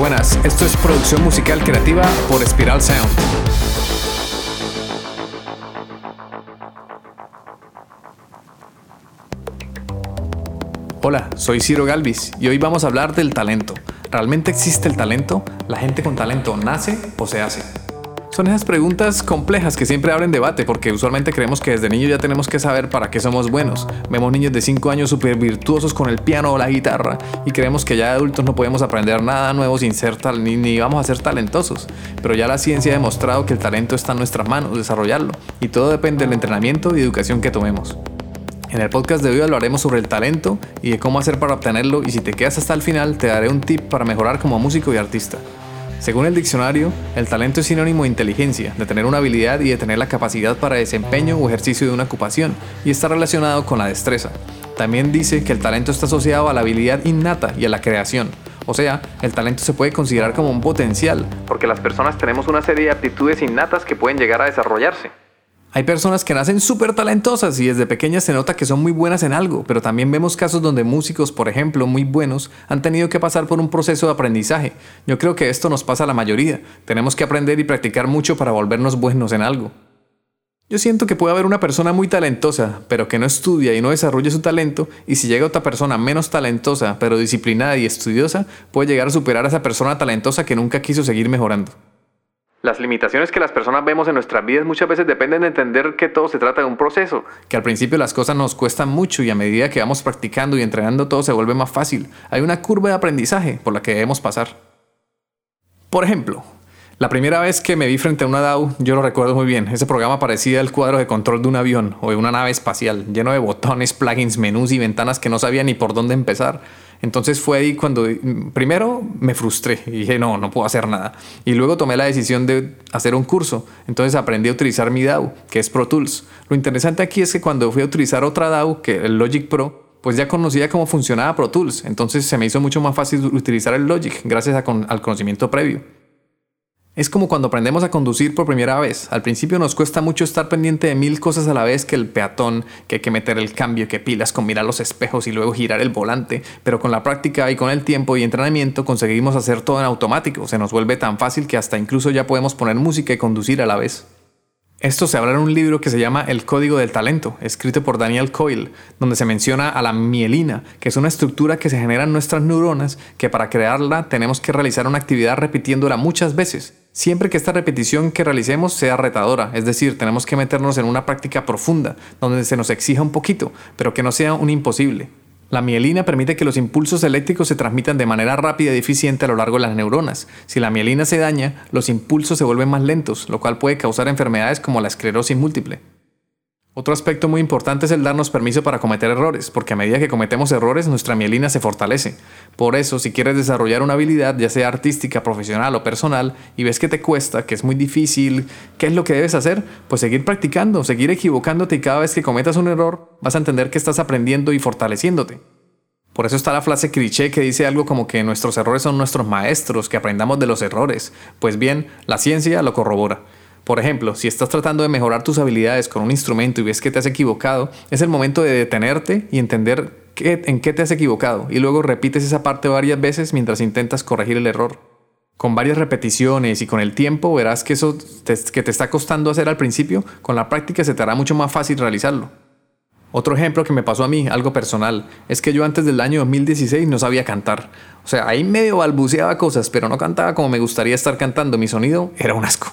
buenas. Esto es producción musical creativa por Spiral Sound. Hola, soy Ciro Galvis y hoy vamos a hablar del talento. ¿Realmente existe el talento? ¿La gente con talento nace o se hace? Son esas preguntas complejas que siempre abren debate porque usualmente creemos que desde niños ya tenemos que saber para qué somos buenos. Vemos niños de 5 años súper virtuosos con el piano o la guitarra y creemos que ya adultos no podemos aprender nada nuevo sin ser tal ni, ni vamos a ser talentosos. Pero ya la ciencia ha demostrado que el talento está en nuestras manos, desarrollarlo, y todo depende del entrenamiento y educación que tomemos. En el podcast de hoy hablaremos sobre el talento y de cómo hacer para obtenerlo y si te quedas hasta el final te daré un tip para mejorar como músico y artista. Según el diccionario, el talento es sinónimo de inteligencia, de tener una habilidad y de tener la capacidad para desempeño o ejercicio de una ocupación, y está relacionado con la destreza. También dice que el talento está asociado a la habilidad innata y a la creación. O sea, el talento se puede considerar como un potencial, porque las personas tenemos una serie de aptitudes innatas que pueden llegar a desarrollarse. Hay personas que nacen súper talentosas y desde pequeñas se nota que son muy buenas en algo, pero también vemos casos donde músicos, por ejemplo, muy buenos, han tenido que pasar por un proceso de aprendizaje. Yo creo que esto nos pasa a la mayoría. Tenemos que aprender y practicar mucho para volvernos buenos en algo. Yo siento que puede haber una persona muy talentosa, pero que no estudia y no desarrolla su talento, y si llega otra persona menos talentosa, pero disciplinada y estudiosa, puede llegar a superar a esa persona talentosa que nunca quiso seguir mejorando. Las limitaciones que las personas vemos en nuestras vidas muchas veces dependen de entender que todo se trata de un proceso, que al principio las cosas nos cuestan mucho y a medida que vamos practicando y entrenando todo se vuelve más fácil. Hay una curva de aprendizaje por la que debemos pasar. Por ejemplo, la primera vez que me vi frente a una DAW, yo lo recuerdo muy bien. Ese programa parecía el cuadro de control de un avión o de una nave espacial, lleno de botones, plugins, menús y ventanas que no sabía ni por dónde empezar. Entonces fue ahí cuando primero me frustré y dije, no, no puedo hacer nada. Y luego tomé la decisión de hacer un curso. Entonces aprendí a utilizar mi DAW, que es Pro Tools. Lo interesante aquí es que cuando fui a utilizar otra DAW, que el Logic Pro, pues ya conocía cómo funcionaba Pro Tools. Entonces se me hizo mucho más fácil utilizar el Logic gracias al conocimiento previo. Es como cuando aprendemos a conducir por primera vez. Al principio nos cuesta mucho estar pendiente de mil cosas a la vez que el peatón, que hay que meter el cambio, que pilas con mirar los espejos y luego girar el volante, pero con la práctica y con el tiempo y entrenamiento conseguimos hacer todo en automático. Se nos vuelve tan fácil que hasta incluso ya podemos poner música y conducir a la vez. Esto se habla en un libro que se llama El Código del Talento, escrito por Daniel Coyle, donde se menciona a la mielina, que es una estructura que se genera en nuestras neuronas, que para crearla tenemos que realizar una actividad repitiéndola muchas veces, siempre que esta repetición que realicemos sea retadora, es decir, tenemos que meternos en una práctica profunda, donde se nos exija un poquito, pero que no sea un imposible. La mielina permite que los impulsos eléctricos se transmitan de manera rápida y eficiente a lo largo de las neuronas. Si la mielina se daña, los impulsos se vuelven más lentos, lo cual puede causar enfermedades como la esclerosis múltiple. Otro aspecto muy importante es el darnos permiso para cometer errores, porque a medida que cometemos errores nuestra mielina se fortalece. Por eso, si quieres desarrollar una habilidad, ya sea artística, profesional o personal, y ves que te cuesta, que es muy difícil, ¿qué es lo que debes hacer? Pues seguir practicando, seguir equivocándote y cada vez que cometas un error vas a entender que estás aprendiendo y fortaleciéndote. Por eso está la frase cliché que dice algo como que nuestros errores son nuestros maestros, que aprendamos de los errores. Pues bien, la ciencia lo corrobora. Por ejemplo, si estás tratando de mejorar tus habilidades con un instrumento y ves que te has equivocado, es el momento de detenerte y entender en qué te has equivocado y luego repites esa parte varias veces mientras intentas corregir el error. Con varias repeticiones y con el tiempo verás que eso que te está costando hacer al principio, con la práctica se te hará mucho más fácil realizarlo. Otro ejemplo que me pasó a mí, algo personal, es que yo antes del año 2016 no sabía cantar. O sea, ahí medio balbuceaba cosas, pero no cantaba como me gustaría estar cantando. Mi sonido era un asco.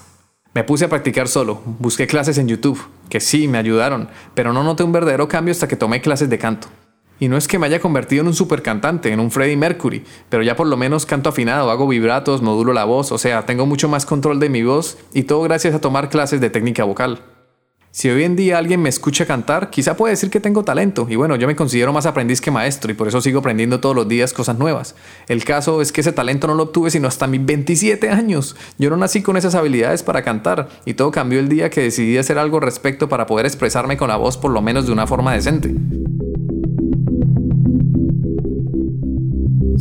Me puse a practicar solo, busqué clases en YouTube, que sí, me ayudaron, pero no noté un verdadero cambio hasta que tomé clases de canto. Y no es que me haya convertido en un super cantante, en un Freddie Mercury, pero ya por lo menos canto afinado, hago vibratos, modulo la voz, o sea, tengo mucho más control de mi voz y todo gracias a tomar clases de técnica vocal. Si hoy en día alguien me escucha cantar, quizá puede decir que tengo talento. Y bueno, yo me considero más aprendiz que maestro y por eso sigo aprendiendo todos los días cosas nuevas. El caso es que ese talento no lo obtuve sino hasta mis 27 años. Yo no nací con esas habilidades para cantar y todo cambió el día que decidí hacer algo al respecto para poder expresarme con la voz por lo menos de una forma decente.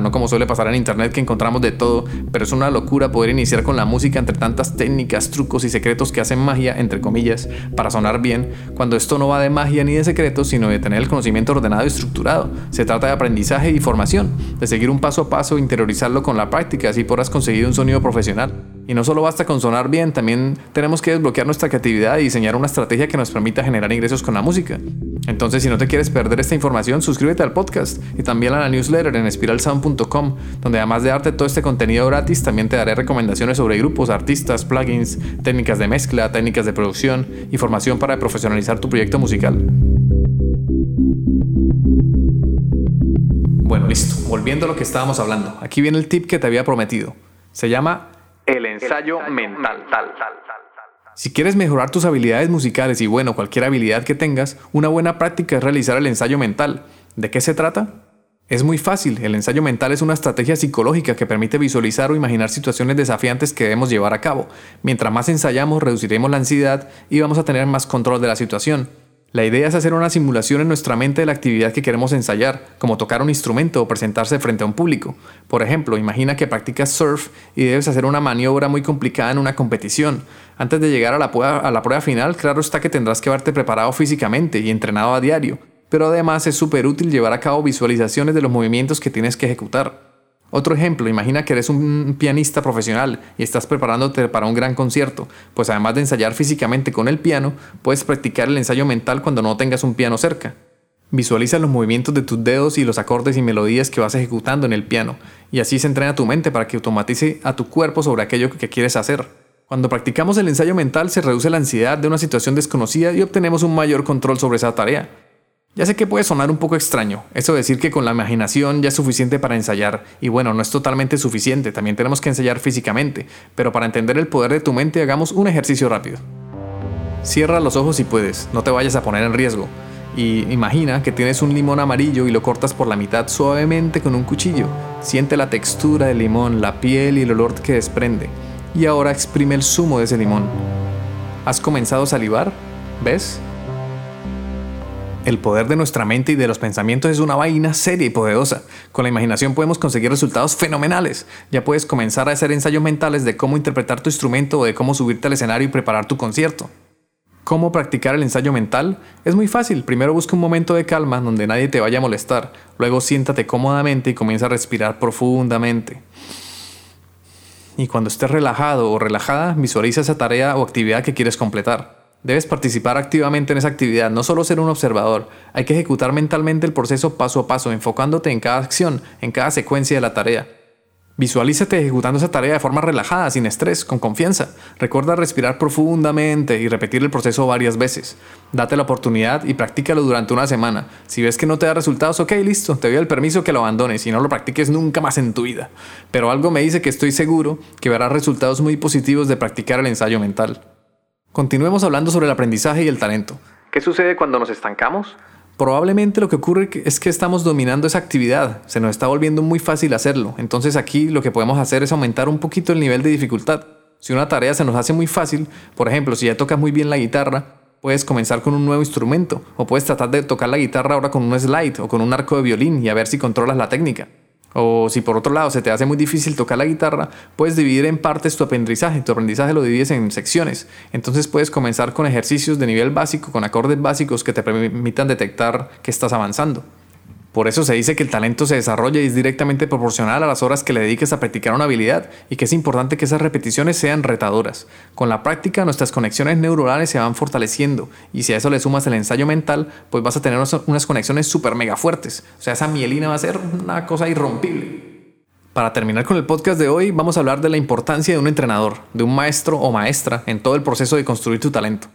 no como suele pasar en internet que encontramos de todo, pero es una locura poder iniciar con la música entre tantas técnicas, trucos y secretos que hacen magia, entre comillas, para sonar bien, cuando esto no va de magia ni de secretos, sino de tener el conocimiento ordenado y estructurado. Se trata de aprendizaje y formación, de seguir un paso a paso, interiorizarlo con la práctica, así podrás conseguir un sonido profesional. Y no solo basta con sonar bien, también tenemos que desbloquear nuestra creatividad y diseñar una estrategia que nos permita generar ingresos con la música. Entonces, si no te quieres perder esta información, suscríbete al podcast y también a la newsletter en spiralsound.com, donde además de darte todo este contenido gratis, también te daré recomendaciones sobre grupos, artistas, plugins, técnicas de mezcla, técnicas de producción y formación para profesionalizar tu proyecto musical. Bueno, listo. Volviendo a lo que estábamos hablando. Aquí viene el tip que te había prometido. Se llama el ensayo, mental. Si quieres mejorar tus habilidades musicales y bueno, cualquier habilidad que tengas, una buena práctica es realizar el ensayo mental. ¿De qué se trata? Es muy fácil, el ensayo mental es una estrategia psicológica que permite visualizar o imaginar situaciones desafiantes que debemos llevar a cabo. Mientras más ensayamos, reduciremos la ansiedad y vamos a tener más control de la situación. La idea es hacer una simulación en nuestra mente de la actividad que queremos ensayar, como tocar un instrumento o presentarse frente a un público. Por ejemplo, imagina que practicas surf y debes hacer una maniobra muy complicada en una competición. Antes de llegar a la, prueba, final, claro está que tendrás que verte preparado físicamente y entrenado a diario, pero además es súper útil llevar a cabo visualizaciones de los movimientos que tienes que ejecutar. Otro ejemplo, imagina que eres un pianista profesional y estás preparándote para un gran concierto, pues además de ensayar físicamente con el piano, puedes practicar el ensayo mental cuando no tengas un piano cerca. Visualiza los movimientos de tus dedos y los acordes y melodías que vas ejecutando en el piano, y así se entrena tu mente para que automatice a tu cuerpo sobre aquello que quieres hacer. Cuando practicamos el ensayo mental se reduce la ansiedad de una situación desconocida y obtenemos un mayor control sobre esa tarea. Ya sé que puede sonar un poco extraño, eso de decir que con la imaginación ya es suficiente para ensayar, y bueno, no es totalmente suficiente, también tenemos que ensayar físicamente, pero para entender el poder de tu mente hagamos un ejercicio rápido. Cierra los ojos si puedes, no te vayas a poner en riesgo, y imagina que tienes un limón amarillo y lo cortas por la mitad suavemente con un cuchillo. Siente la textura del limón, la piel y el olor que desprende. Y ahora exprime el zumo de ese limón. ¿Has comenzado a salivar? ¿Ves? El poder de nuestra mente y de los pensamientos es una vaina seria y poderosa. Con la imaginación podemos conseguir resultados fenomenales. Ya puedes comenzar a hacer ensayos mentales de cómo interpretar tu instrumento o de cómo subirte al escenario y preparar tu concierto. ¿Cómo practicar el ensayo mental? Es muy fácil. Primero busca un momento de calma donde nadie te vaya a molestar. Luego siéntate cómodamente y comienza a respirar profundamente. Y cuando estés relajado o relajada, visualiza esa tarea o actividad que quieres completar. Debes participar activamente en esa actividad, no solo ser un observador. Hay que ejecutar mentalmente el proceso paso a paso, enfocándote en cada acción, en cada secuencia de la tarea. Visualízate ejecutando esa tarea de forma relajada, sin estrés, con confianza. Recuerda respirar profundamente y repetir el proceso varias veces. Date la oportunidad y practícalo durante una semana. Si ves que no te da resultados, ok, listo, te doy el permiso que lo abandones y no lo practiques nunca más en tu vida. Pero algo me dice que estoy seguro que verás resultados muy positivos de practicar el ensayo mental. Continuemos hablando sobre el aprendizaje y el talento. ¿Qué sucede cuando nos estancamos? Probablemente lo que ocurre es que estamos dominando esa actividad, se nos está volviendo muy fácil hacerlo, entonces aquí lo que podemos hacer es aumentar un poquito el nivel de dificultad. Si una tarea se nos hace muy fácil, por ejemplo, si ya tocas muy bien la guitarra, puedes comenzar con un nuevo instrumento, o puedes tratar de tocar la guitarra ahora con un slide o con un arco de violín y a ver si controlas la técnica. O si por otro lado se te hace muy difícil tocar la guitarra, puedes dividir en partes tu aprendizaje. Tu aprendizaje lo divides en secciones. Entonces puedes comenzar con ejercicios de nivel básico, con acordes básicos que te permitan detectar que estás avanzando. Por eso se dice que el talento se desarrolla y es directamente proporcional a las horas que le dediques a practicar una habilidad y que es importante que esas repeticiones sean retadoras. Con la práctica nuestras conexiones neuronales se van fortaleciendo y si a eso le sumas el ensayo mental, pues vas a tener unas conexiones súper mega fuertes. O sea, esa mielina va a ser una cosa irrompible. Para terminar con el podcast de hoy, vamos a hablar de la importancia de un entrenador, de un maestro o maestra en todo el proceso de construir tu talento.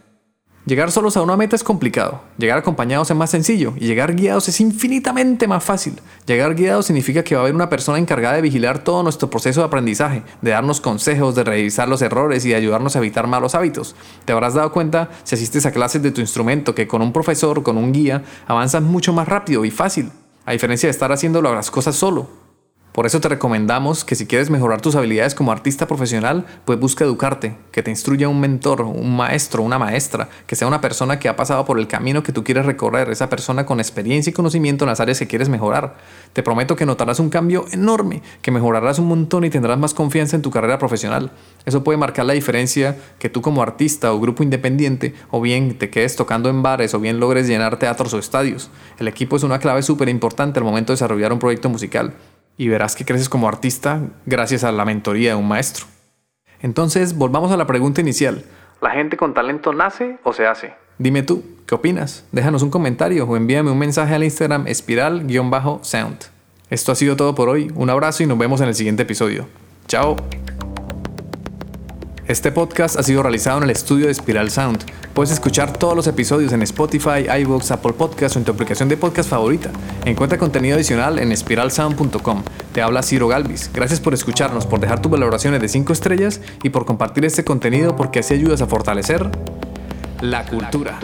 Llegar solos a una meta es complicado, llegar acompañados es más sencillo y llegar guiados es infinitamente más fácil. Llegar guiados significa que va a haber una persona encargada de vigilar todo nuestro proceso de aprendizaje, de darnos consejos, de revisar los errores y de ayudarnos a evitar malos hábitos. Te habrás dado cuenta si asistes a clases de tu instrumento que con un profesor, con un guía, avanzas mucho más rápido y fácil, a diferencia de estar haciendo las cosas solo. Por eso te recomendamos que si quieres mejorar tus habilidades como artista profesional, pues busca educarte, que te instruya un mentor, un maestro, una maestra, que sea una persona que ha pasado por el camino que tú quieres recorrer, esa persona con experiencia y conocimiento en las áreas que quieres mejorar. Te prometo que notarás un cambio enorme, que mejorarás un montón y tendrás más confianza en tu carrera profesional. Eso puede marcar la diferencia que tú como artista o grupo independiente, o bien te quedes tocando en bares, o bien logres llenar teatros o estadios. El equipo es una clave súper importante al momento de desarrollar un proyecto musical y verás que creces como artista gracias a la mentoría de un maestro. Entonces, volvamos a la pregunta inicial. ¿La gente con talento nace o se hace? Dime tú, ¿qué opinas? Déjanos un comentario o envíame un mensaje al Instagram espiral-sound. Esto ha sido todo por hoy, un abrazo y nos vemos en el siguiente episodio. Chao. Este podcast ha sido realizado en el estudio de Spiral Sound. Puedes escuchar todos los episodios en Spotify, iVoox, Apple Podcasts o en tu aplicación de podcast favorita. Encuentra contenido adicional en spiralsound.com. Te habla Ciro Galvis. Gracias por escucharnos, por dejar tus valoraciones de 5 estrellas y por compartir este contenido porque así ayudas a fortalecer la cultura.